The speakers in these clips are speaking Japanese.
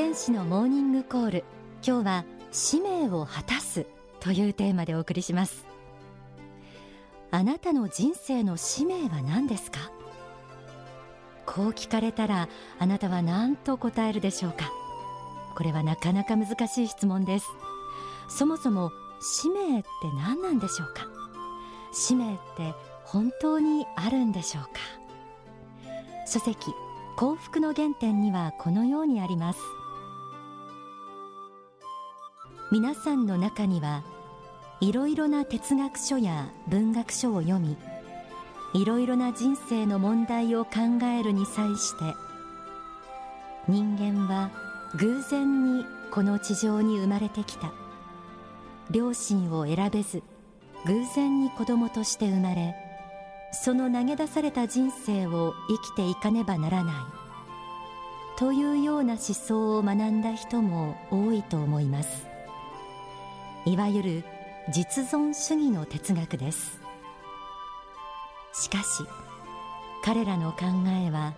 天使のモーニングコール。今日は使命を果たすというテーマでお送りします。あなたの人生の使命は何ですか？こう聞かれたらあなたは何と答えるでしょうか？これはなかなか難しい質問です。そもそも使命って何なんでしょうか？使命って本当にあるんでしょうか？書籍幸福の原点にはこのようにあります。皆さんの中にはいろいろな哲学書や文学書を読みいろいろな人生の問題を考えるに際して人間は偶然にこの地上に生まれてきた。両親を選べず偶然に子供として生まれその投げ出された人生を生きていかねばならない。というような思想を学んだ人も多いと思います。いわゆる実存主義の哲学です。しかし彼らの考えは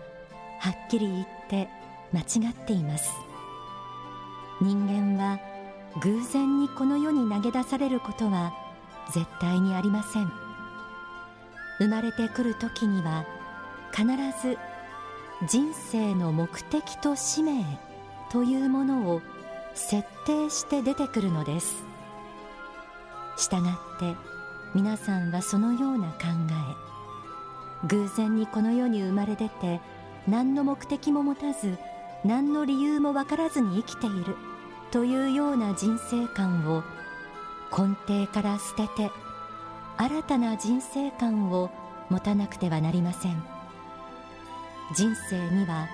はっきり言って間違っています。人間は偶然にこの世に投げ出されることは絶対にありません。生まれてくる時には必ず人生の目的と使命というものを設定して出てくるのです。したがって皆さんはそのような考え。偶然にこの世に生まれ出て何の目的も持たず何の理由も分からずに生きているというような人生観を根底から捨てて新たな人生観を持たなくてはなりません。人生には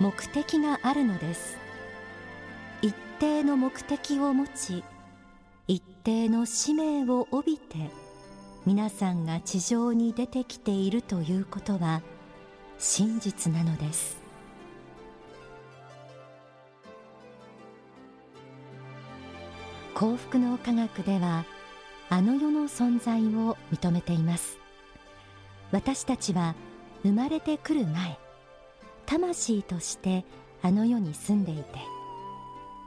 目的があるのです。一定の目的を持ち定の使命を帯びて皆さんが地上に出てきているということは真実なのです。幸福の科学ではあの世の存在を認めています。私たちは生まれてくる前魂としてあの世に住んでいて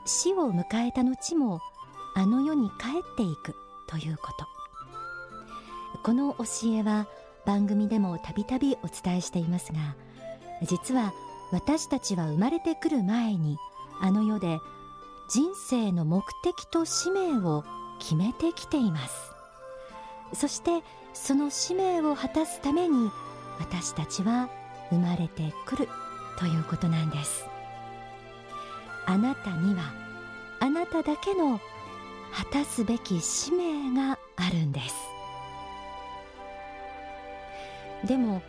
死を迎えた後もあの世に帰っていくということ。この教えは番組でもたびたびお伝えしていますが実は私たちは生まれてくる前にあの世で人生の目的と使命を決めてきています。そしてその使命を果たすために私たちは生まれてくるということなんです。あなたにはあなただけの果たすべき使命があるんです。でも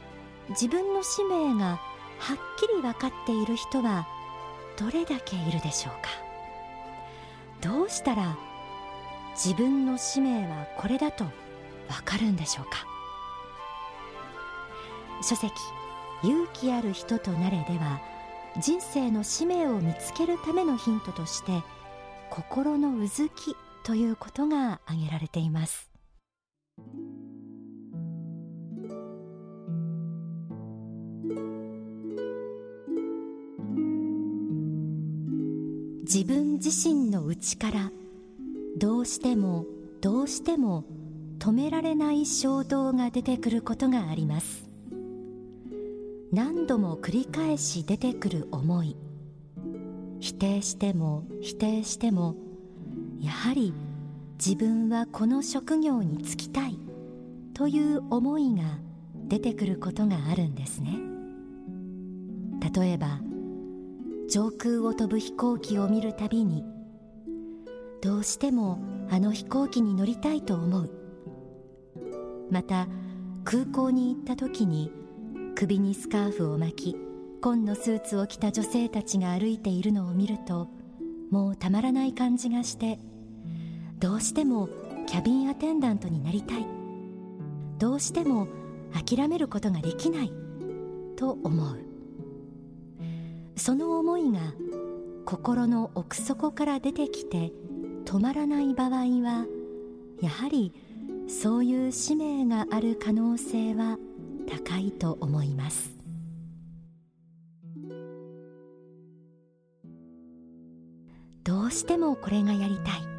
自分の使命がはっきり分かっている人はどれだけいるでしょうか？どうしたら自分の使命はこれだとわかるんでしょうか？書籍勇気ある人となれでは人生の使命を見つけるためのヒントとして心のうずきということが挙げられています。自分自身の内からどうしてもどうしても止められない衝動が出てくることがあります。何度も繰り返し出てくる思い。否定しても否定してもやはり自分はこの職業に就きたいという思いが出てくることがあるんですね。例えば上空を飛ぶ飛行機を見るたびにどうしてもあの飛行機に乗りたいと思う。また空港に行った時に首にスカーフを巻き紺のスーツを着た女性たちが歩いているのを見るともうたまらない感じがしてどうしてもキャビンアテンダントになりたい。どうしても諦めることができないと思う。その思いが心の奥底から出てきて止まらない場合はやはりそういう使命がある可能性は高いと思います。どうしてもこれがやりたい。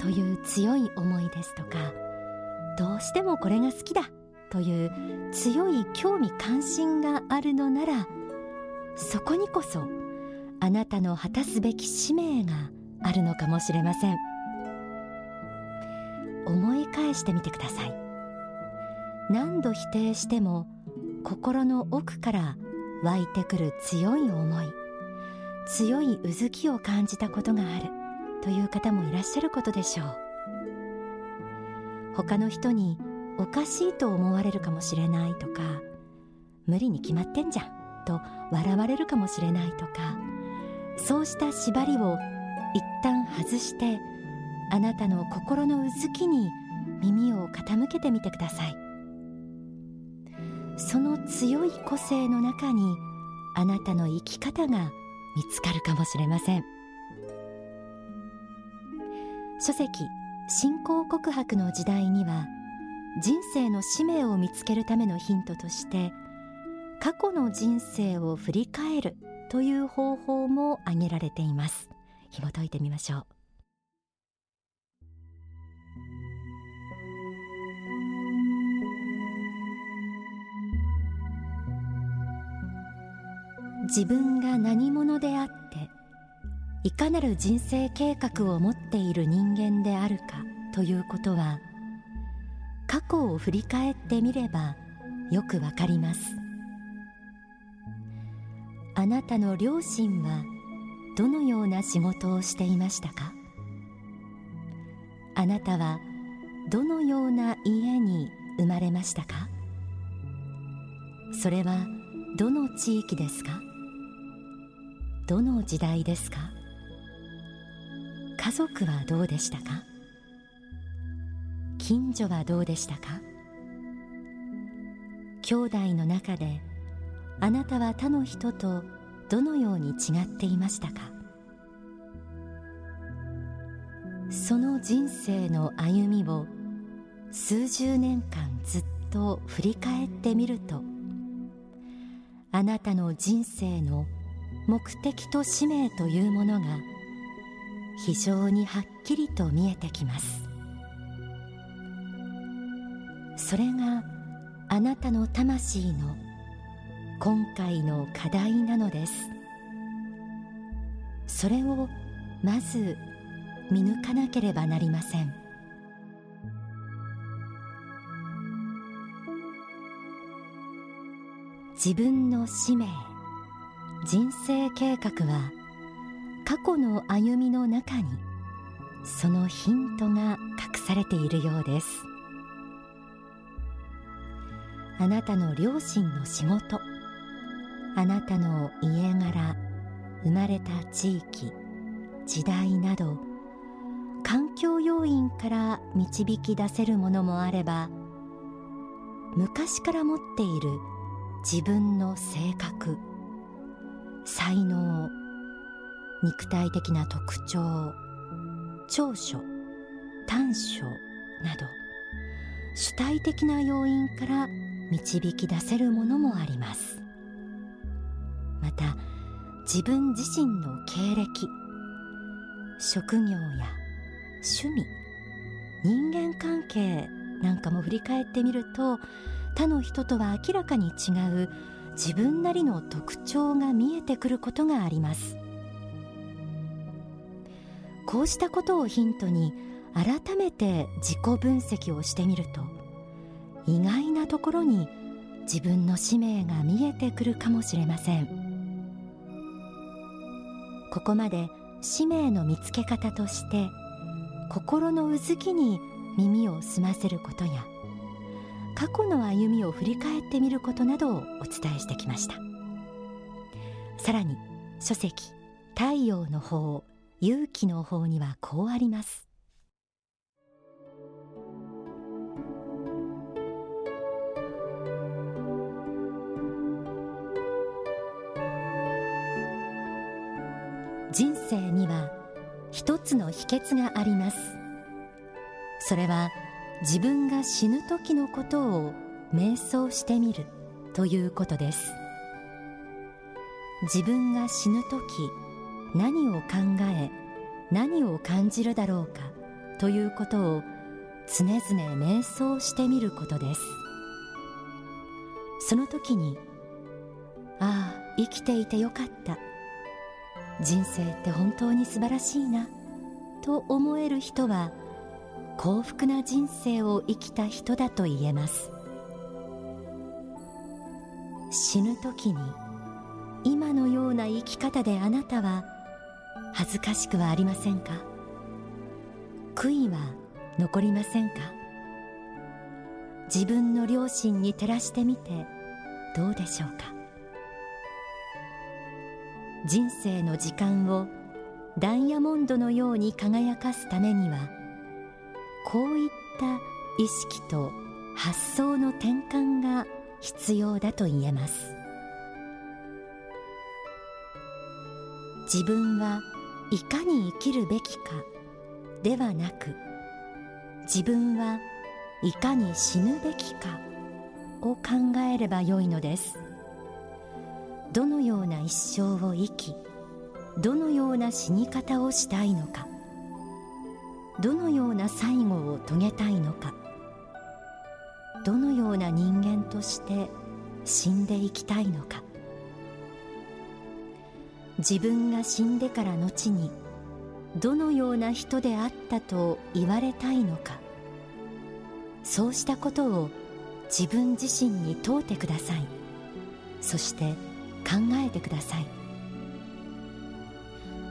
という強い思いですとかどうしてもこれが好きだという強い興味関心があるのならそこにこそあなたの果たすべき使命があるのかもしれません。思い返してみてください。何度否定しても心の奥から湧いてくる強い思い強いうずきを感じたことがある。という方もいらっしゃることでしょう。他の人におかしいと思われるかもしれないとか無理に決まってんじゃんと笑われるかもしれないとかそうした縛りを一旦外してあなたの心のうずきに耳を傾けてみてください。その強い個性の中にあなたの生き方が見つかるかもしれません。書籍信仰告白の時代には人生の使命を見つけるためのヒントとして過去の人生を振り返るという方法も挙げられています。紐解いてみましょう。自分が何者であっていかなる人生計画を持っている人間であるかということは過去を振り返ってみればよくわかります。あなたの両親はどのような仕事をしていましたか？あなたはどのような家に生まれましたか？それはどの地域ですか？どの時代ですか？家族はどうでしたか？近所はどうでしたか？兄弟の中であなたは他の人とどのように違っていましたか？その人生の歩みを数十年間ずっと振り返ってみるとあなたの人生の目的と使命というものが非常にはっきりと見えてきます。それがあなたの魂の今回の課題なのです。それをまず見抜かなければなりません。自分の使命人生計画は過去の歩みの中にそのヒントが隠されているようです。あなたの両親の仕事あなたの家柄生まれた地域時代など環境要因から導き出せるものもあれば昔から持っている自分の性格才能肉体的な特徴長所短所など主体的な要因から導き出せるものもあります。また自分自身の経歴職業や趣味人間関係なんかも振り返ってみると他の人とは明らかに違う自分なりの特徴が見えてくることがあります。こうしたことをヒントに改めて自己分析をしてみると意外なところに自分の使命が見えてくるかもしれません。ここまで使命の見つけ方として心のうずきに耳を澄ませることや過去の歩みを振り返ってみることなどをお伝えしてきました。さらに書籍太陽の方勇気の方にはこうあります。人生には一つの秘訣があります。それは自分が死ぬ時のことを瞑想してみるということです。自分が死ぬ時何を考え何を感じるだろうかということを常々瞑想してみることです。その時にああ生きていてよかった。人生って本当に素晴らしいなと思える人は幸福な人生を生きた人だと言えます。死ぬ時に今のような生き方であなたは恥ずかしくはありませんか？悔いは残りませんか？自分の両親に照らしてみてどうでしょうか？人生の時間をダイヤモンドのように輝かすためにはこういった意識と発想の転換が必要だと言えます。自分はいかに生きるべきかではなく自分はいかに死ぬべきかを考えればよいのです。どのような一生を生きどのような死に方をしたいのかどのような最後を遂げたいのかどのような人間として死んでいきたいのか自分が死んでから後にどのような人であったと言われたいのか。そうしたことを自分自身に問うてください。そして考えてください。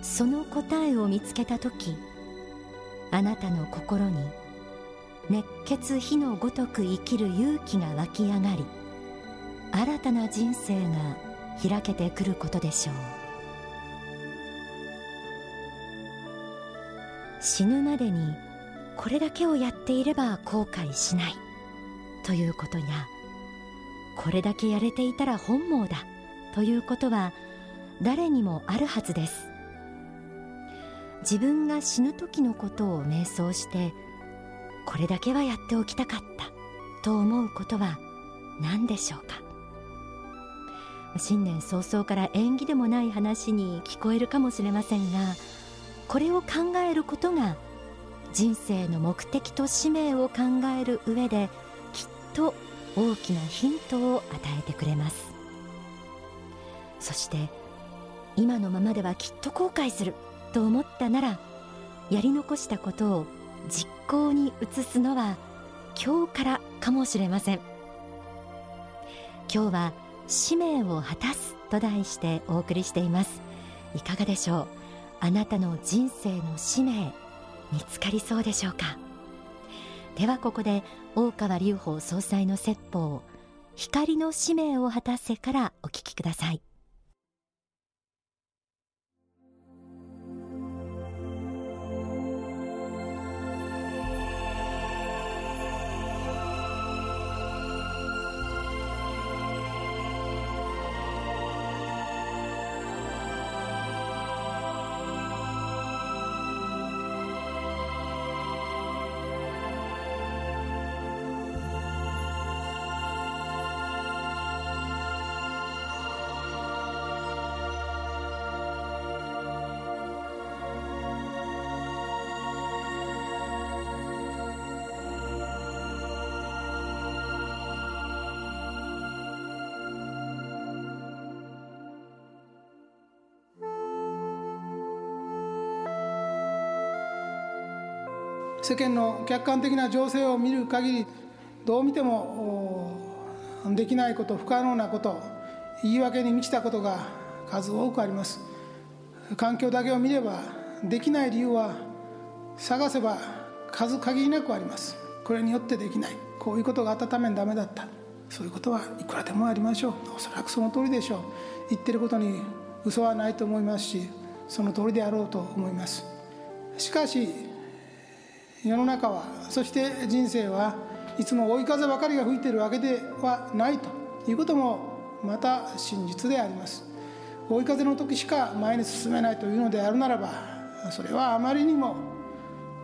その答えを見つけた時あなたの心に熱血火のごとく生きる勇気が湧き上がり新たな人生が開けてくることでしょう。死ぬまでにこれだけをやっていれば後悔しない。ということやこれだけやれていたら本望だ。ということは誰にもあるはずです。自分が死ぬ時のことを瞑想してこれだけはやっておきたかった。と思うことは何でしょうか。新年早々から縁起でもない話に聞こえるかもしれませんがこれを考えることが人生の目的と使命を考える上できっと大きなヒントを与えてくれます。そして今のままではきっと後悔すると思ったならやり残したことを実行に移すのは今日からかもしれません。今日は使命を果たすと題してお送りしています。いかがでしょう？あなたの人生の使命見つかりそうでしょうか？ではここで大川隆法総裁の説法光の使命を果たせからお聞きください。世間の客観的な情勢を見る限りどう見てもできないこと不可能なこと言い訳に満ちたことが数多くあります。環境だけを見ればできない理由は探せば数限りなくあります。これによってできない。こういうことがあったためにダメだった。そういうことはいくらでもありましょう。おそらくその通りでしょう。言ってることに嘘はないと思いますしその通りであろうと思います。しかし世の中はそして人生はいつも追い風ばかりが吹いているわけではないということもまた真実であります。追い風の時しか前に進めないというのであるならばそれはあまりにも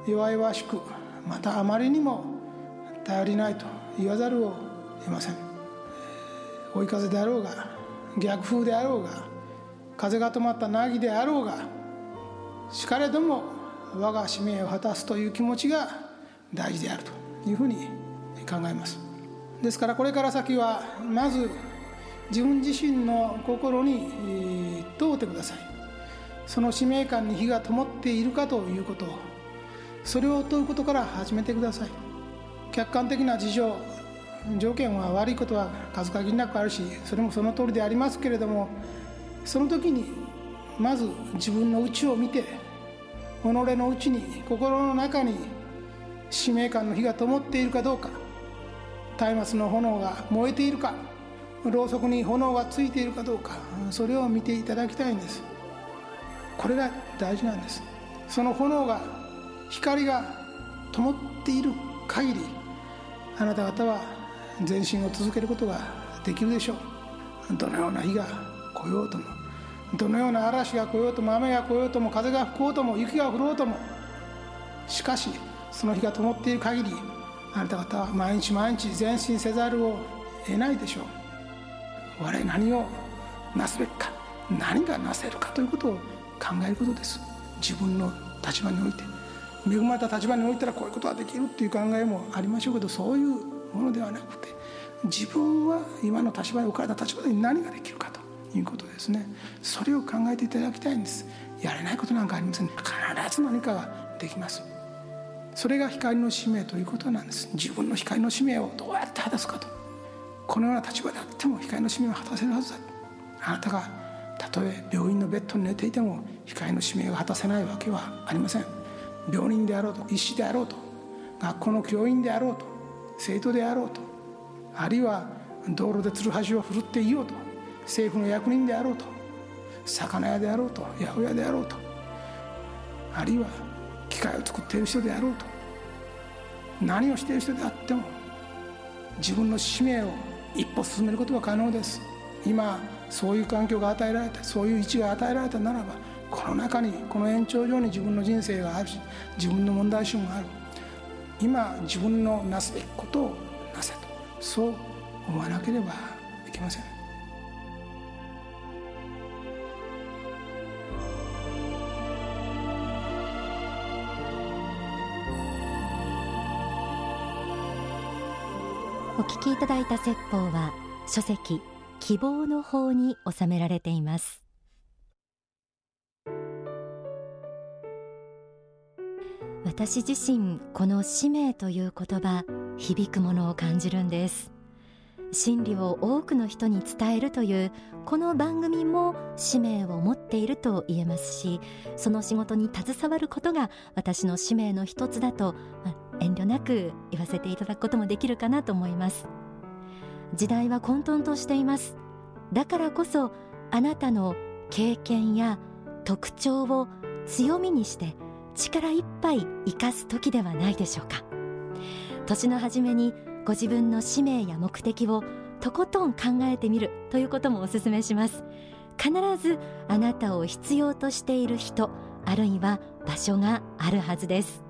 弱々しくまたあまりにも頼りないと言わざるを得ません。追い風であろうが逆風であろうが風が止まった凪であろうがしかれども我が使命を果たすという気持ちが大事であるというふうに考えます。ですからこれから先はまず自分自身の心に問うてください。その使命感に火が灯っているかということ。それを問うことから始めてください。客観的な事情条件は悪いことは数限りなくあるしそれもその通りでありますけれどもその時にまず自分の内を見て己の内に心の中に使命感の火が灯っているかどうか。松明の炎が燃えているか。ろうそくに炎がついているかどうか。それを見ていただきたいんです。これが大事なんです。その炎が光が灯っている限りあなた方は前進を続けることができるでしょう。どのような日が来ようとも。どのような嵐が来ようとも雨が来ようとも風が吹こうとも雪が降ろうともしかしその日が灯っている限りあなた方は毎日毎日前進せざるを得ないでしょう。我々何をなすべきか何がなせるかということを考えることです。自分の立場において恵まれた立場においたらこういうことができるっていう考えもありましょうけどそういうものではなくて自分は今の立場に置かれた立場で何ができるか。いうことですね。それを考えていただきたいんです。やれないことなんかありません。必ず何かができます。それが光の使命ということなんです。自分の光の使命をどうやって果たすかと。このような立場であっても光の使命を果たせるはずだ。あなたがたとえ病院のベッドに寝ていても光の使命が果たせないわけはありません。病人であろうと医師であろうと学校の教員であろうと生徒であろうとあるいは道路でつるはしを振るっていようと政府の役人であろうと魚屋であろうと八百屋であろうとあるいは機械を作っている人であろうと何をしている人であっても自分の使命を一歩進めることは可能です。今そういう環境が与えられたそういう位置が与えられたならばこの中にこの延長上に自分の人生があるし自分の問題集もある。今自分のなすべきことをなせと。そう思わなければいけません。お聞きいただいた説法は書籍希望の法に収められています。私自身この使命という言葉響くものを感じるんです。真理を多くの人に伝えるというこの番組も使命を持っていると言えますしその仕事に携わることが私の使命の一つだと、遠慮なく言わせていただくこともできるかなと思います。時代は混沌としています。だからこそあなたの経験や特徴を強みにして力いっぱい生かす時ではないでしょうか。年の初めにご自分の使命や目的をとことん考えてみるということもお勧めします。必ずあなたを必要としている人あるいは場所があるはずです。